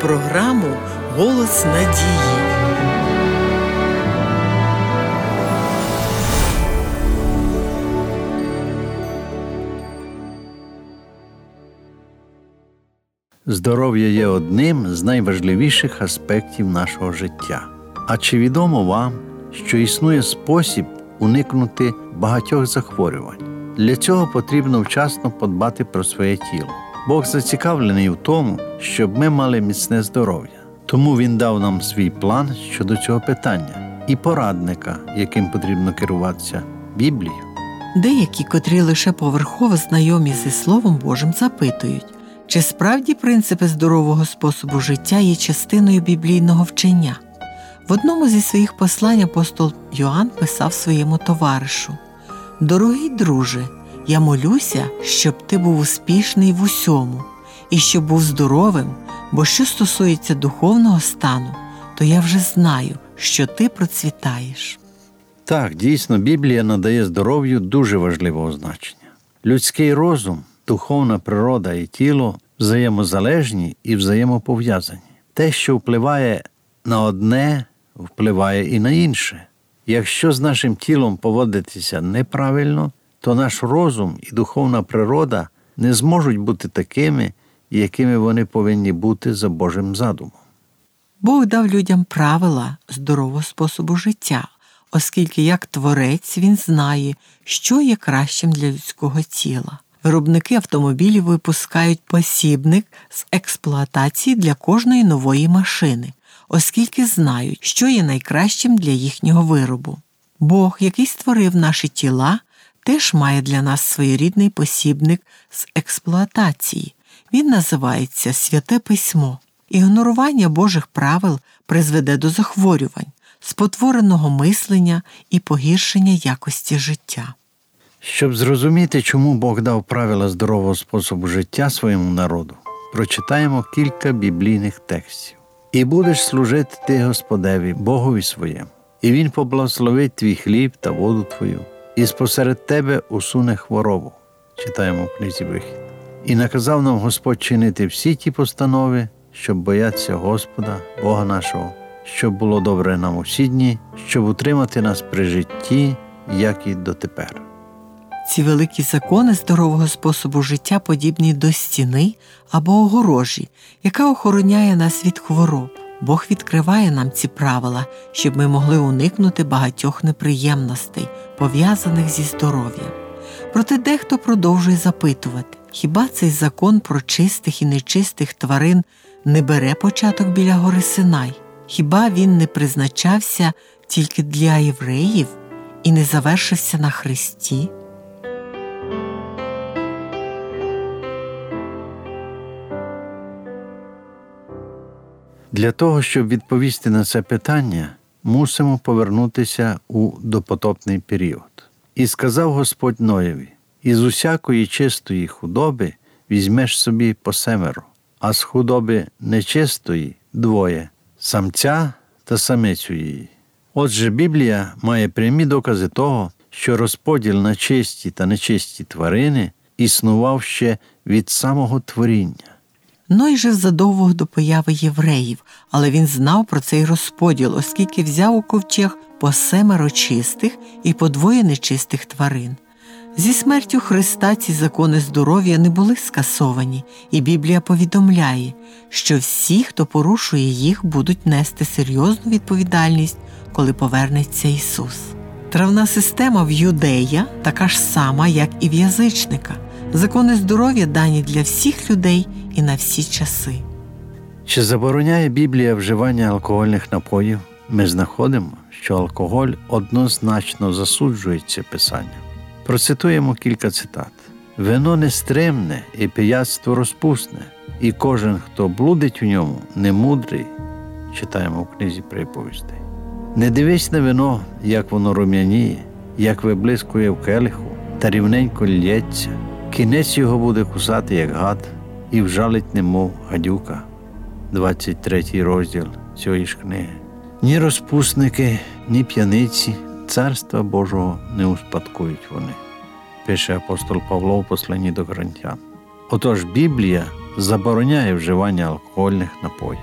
програму Голос надії. Здоров'я є одним з найважливіших аспектів нашого життя. А чи відомо вам, що існує спосіб уникнути багатьох захворювань? Для цього потрібно вчасно подбати про своє тіло. Бог зацікавлений в тому, щоб ми мали міцне здоров'я. Тому Він дав нам свій план щодо цього питання і порадника, яким потрібно керуватися Біблією. Деякі, котрі лише поверхово знайомі зі Словом Божим, запитують, чи справді принципи здорового способу життя є частиною біблійного вчення. В одному зі своїх послань апостол Йоанн писав своєму товаришу: Дорогий друже, я молюся, щоб ти був успішний в усьому і щоб був здоровим, бо що стосується духовного стану, то я вже знаю, що ти процвітаєш. Так, дійсно, Біблія надає здоров'ю дуже важливого значення. Людський розум, духовна природа і тіло взаємозалежні і взаємопов'язані. Те, що впливає на одне, впливає і на інше. Якщо з нашим тілом поводитися неправильно, то наш розум і духовна природа не зможуть бути такими, якими вони повинні бути за Божим задумом. Бог дав людям правила здорового способу життя, оскільки як творець він знає, що є кращим для людського тіла. Виробники автомобілів випускають посібник з експлуатації для кожної нової машини, оскільки знають, що є найкращим для їхнього виробу. Бог, який створив наші тіла, теж має для нас своєрідний посібник з експлуатації. Він називається Святе Письмо. Ігнорування Божих правил призведе до захворювань, спотвореного мислення і погіршення якості життя. Щоб зрозуміти, чому Бог дав правила здорового способу життя своєму народу, прочитаємо кілька біблійних текстів. І будеш служити ти Господеві, Богові своєму, і Він поблагословить твій хліб та воду твою, і спосеред тебе усуне хворобу. Читаємо в книзі вихід. І наказав нам Господь чинити всі ті постанови, щоб боятися Господа, Бога нашого, щоб було добре нам усі дні, щоб утримати нас при житті, як і дотепер. Ці великі закони здорового способу життя подібні до стіни або огорожі, яка охороняє нас від хвороб. Бог відкриває нам ці правила, щоб ми могли уникнути багатьох неприємностей, пов'язаних зі здоров'ям. Проте дехто продовжує запитувати, хіба цей закон про чистих і нечистих тварин не бере початок біля гори Синай? Хіба він не призначався тільки для євреїв і не завершився на Христі? Для того, щоб відповісти на це питання, мусимо повернутися у допотопний період. І сказав Господь Ноєві: із усякої чистої худоби візьмеш собі по семеро, а з худоби нечистої двоє самця та самицю її. Отже, Біблія має прямі докази того, що розподіл на чисті та нечисті тварини існував ще від самого творіння. Ной жив задовго до появи євреїв, але він знав про цей розподіл, оскільки взяв у ковчег по семеро чистих і по двоє нечистих тварин. Зі смертю Христа ці закони здоров'я не були скасовані, і Біблія повідомляє, що всі, хто порушує їх, будуть нести серйозну відповідальність, коли повернеться Ісус. Травна система в юдея така ж сама, як і в язичника. Закони здоров'я дані для всіх людей і на всі часи. Чи забороняє Біблія вживання алкогольних напоїв? Ми знаходимо, що алкоголь однозначно засуджується Писанням. Процитуємо кілька цитат: вино нестримне і пияцтво розпусне, і кожен, хто блудить у ньому, не мудрий, читаємо в книзі приповістей. Не дивись на вино, як воно рум'яніє, як виблискує в келиху, та рівненько лється, кінець його буде кусати, як гад, і вжалить, немов гадюка. 23 розділ цієї ж книги. Ні розпусники, ні п'яниці царства Божого не успадкують вони, пише апостол Павло в посланні до Коринтян. Отож Біблія забороняє вживання алкогольних напоїв.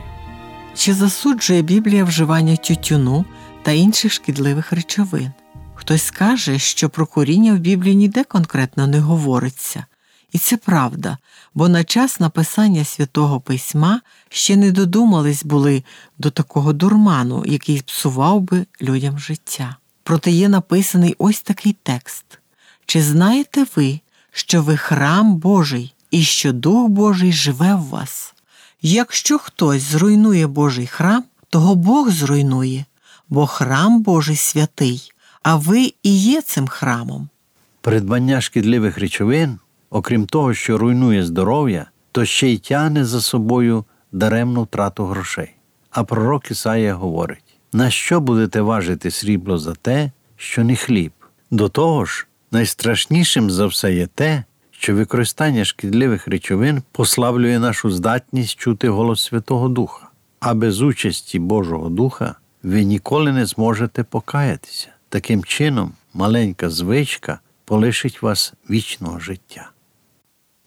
Чи засуджує Біблія вживання тютюну та інших шкідливих речовин? Хтось скаже, що про куріння в Біблії ніде конкретно не говориться. І це правда, бо на час написання святого письма ще не додумались були до такого дурману, який псував би людям життя. Проте є написаний ось такий текст: Чи знаєте ви, що ви храм Божий і що Дух Божий живе в вас? Якщо хтось зруйнує Божий храм, того Бог зруйнує, бо храм Божий святий, а ви і є цим храмом. Придбання шкідливих речовин, окрім того, що руйнує здоров'я, то ще й тягне за собою даремну втрату грошей. А пророк Ісая говорить: на що будете важити срібло за те, що не хліб? До того ж, найстрашнішим за все є те, що використання шкідливих речовин послаблює нашу здатність чути голос Святого Духа, а без участі Божого Духа ви ніколи не зможете покаятися. Таким чином, маленька звичка полишить вас вічного життя.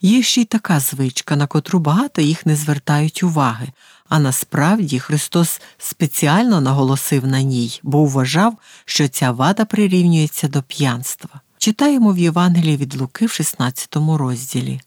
Є ще й така звичка, на котру багато їх не звертають уваги, а насправді Христос спеціально наголосив на ній, бо вважав, що ця вада прирівнюється до п'янства. Читаємо в Євангелії від Луки в 16 розділі.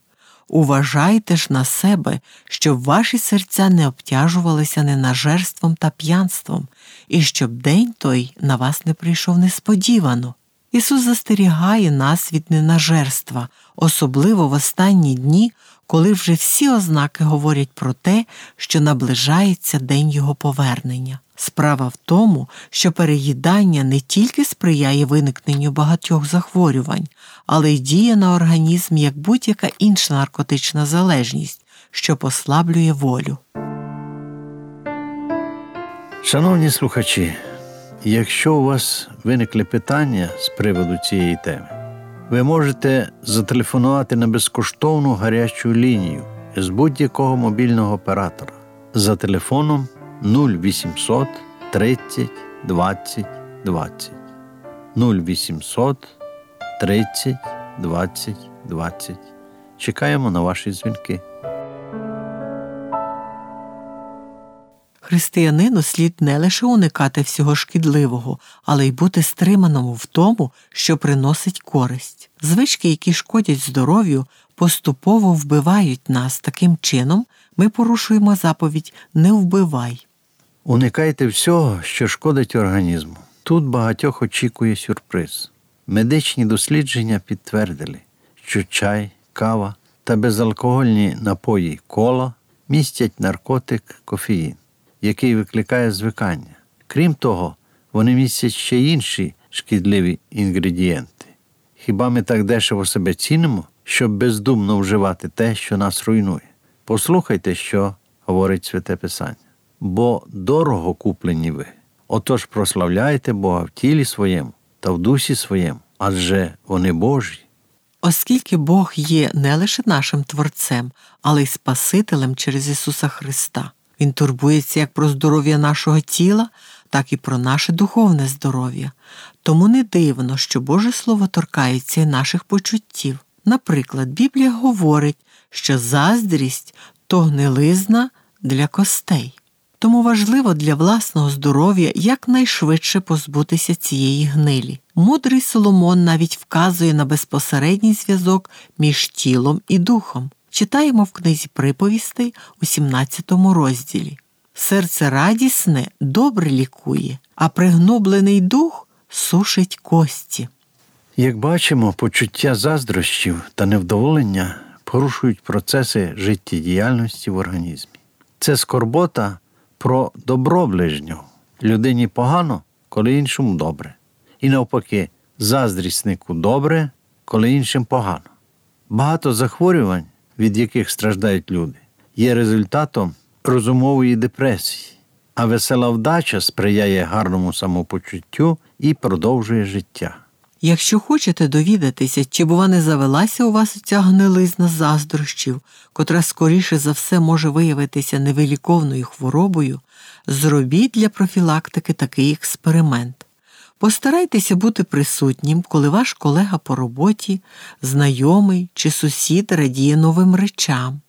Уважайте ж на себе, щоб ваші серця не обтяжувалися ненажерством та п'янством, і щоб день той на вас не прийшов несподівано. Ісус застерігає нас від ненажерства, особливо в останні дні, коли вже всі ознаки говорять про те, що наближається день Його повернення. Справа в тому, що переїдання не тільки сприяє виникненню багатьох захворювань, але й діє на організм як будь-яка інша наркотична залежність, що послаблює волю. Шановні слухачі, якщо у вас виникли питання з приводу цієї теми, ви можете зателефонувати на безкоштовну гарячу лінію з будь-якого мобільного оператора за телефоном 0800 30 20 20 0800 30 20 20. Чекаємо на ваші дзвінки. Християнину слід не лише уникати всього шкідливого, але й бути стриманому в тому, що приносить користь. Звички, які шкодять здоров'ю, поступово вбивають нас таким чином, ми порушуємо заповідь Не вбивай. Уникайте всього, що шкодить організму. Тут багатьох очікує сюрприз. Медичні дослідження підтвердили, що чай, кава та безалкогольні напої кола містять наркотик кофеїн, який викликає звикання. Крім того, вони містять ще інші шкідливі інгредієнти. Хіба ми так дешево себе цінимо, щоб бездумно вживати те, що нас руйнує? Послухайте, що говорить Святе Писання. Бо дорого куплені ви. Отож прославляйте Бога в тілі своєму та в дусі своєму, адже вони Божі. Оскільки Бог є не лише нашим Творцем, але й Спасителем через Ісуса Христа. Він турбується як про здоров'я нашого тіла, так і про наше духовне здоров'я. Тому не дивно, що Боже Слово торкається і наших почуттів. Наприклад, Біблія говорить, що заздрість то гнилизна для костей. Тому важливо для власного здоров'я якнайшвидше позбутися цієї гнилі. Мудрий Соломон навіть вказує на безпосередній зв'язок між тілом і духом. Читаємо в книзі приповістей у 17 розділі. Серце радісне добре лікує, а пригноблений дух сушить кості. Як бачимо, почуття заздрощів та невдоволення порушують процеси життєдіяльності в організмі. Це скорбота про добро ближнього. Людині погано, коли іншому добре. І навпаки, заздріснику добре, коли іншим погано. Багато захворювань, від яких страждають люди, є результатом розумової депресії, а весела вдача сприяє гарному самопочуттю і продовжує життя. Якщо хочете довідатися, чи, бува, не завелася у вас ця гнилизна заздрощів, котра скоріше за все може виявитися невиліковною хворобою, зробіть для профілактики такий експеримент. Постарайтеся бути присутнім, коли ваш колега по роботі, знайомий чи сусід радіє новим речам,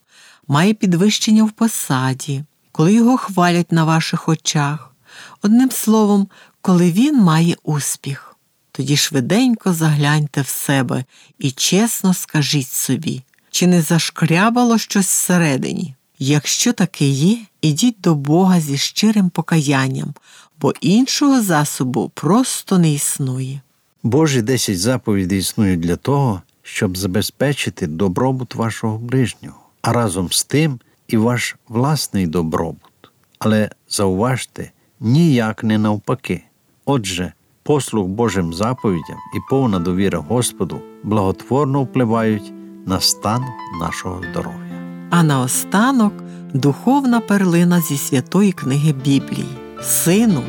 має підвищення в посаді, коли його хвалять на ваших очах, одним словом, коли він має успіх. Тоді швиденько загляньте в себе і чесно скажіть собі, чи не зашкрябало щось всередині. Якщо таке є, ідіть до Бога зі щирим покаянням, бо іншого засобу просто не існує. Божі десять заповідей існують для того, щоб забезпечити добробут вашого ближнього, а разом з тим і ваш власний добробут. Але зауважте, ніяк не навпаки. Отже, послуг Божим заповідям і повна довіра Господу благотворно впливають на стан нашого здоров'я. А наостанок духовна перлина зі святої книги Біблії. Сину,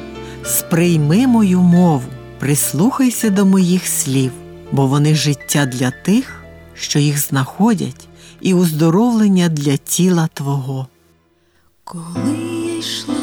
сприйми мою мову, прислухайся до моїх слів, бо вони життя для тих, що їх знаходять, і уздоровлення для тіла Твого. Коли я йшла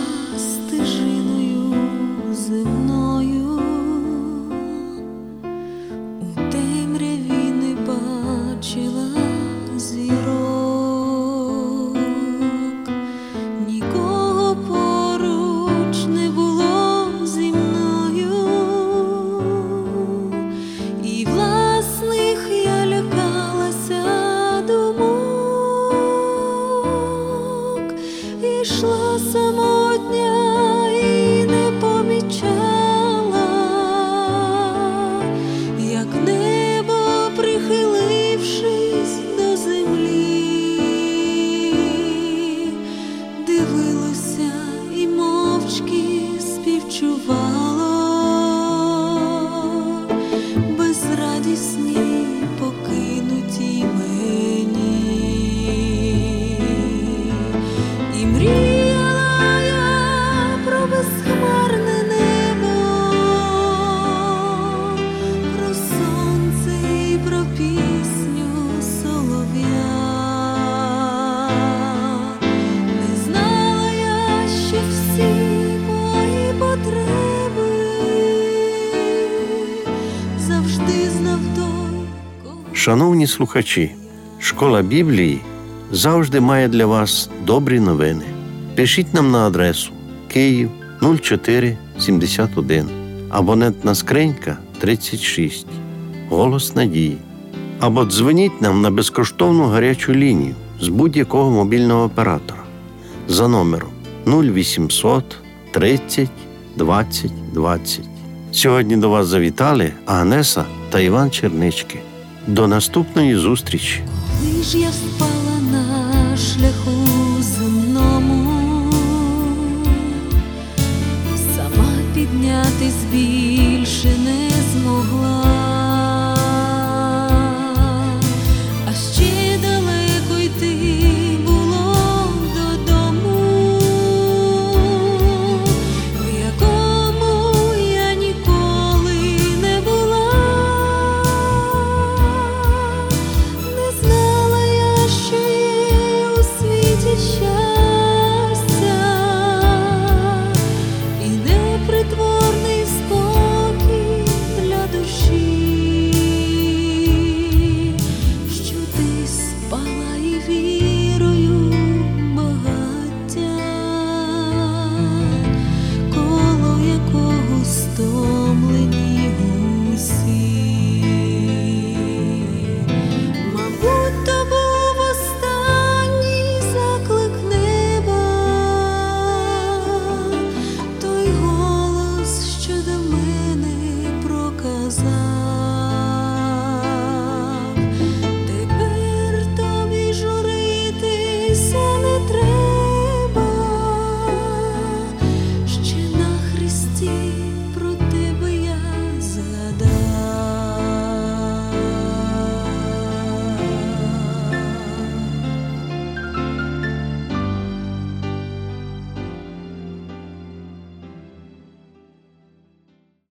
всі потреби завжди знав. Шановні слухачі, школа Біблії завжди має для вас добрі новини. Пишіть нам на адресу Київ 0471, абонентна скринька 36, Голос Надії. Або дзвоніть нам на безкоштовну гарячу лінію з будь-якого мобільного оператора за номером 0800 30 20 20. Сьогодні до вас завітали Агнеса та Іван Чернички. До наступної зустрічі! Коли ж я впала на шляху земному, сама піднятись біль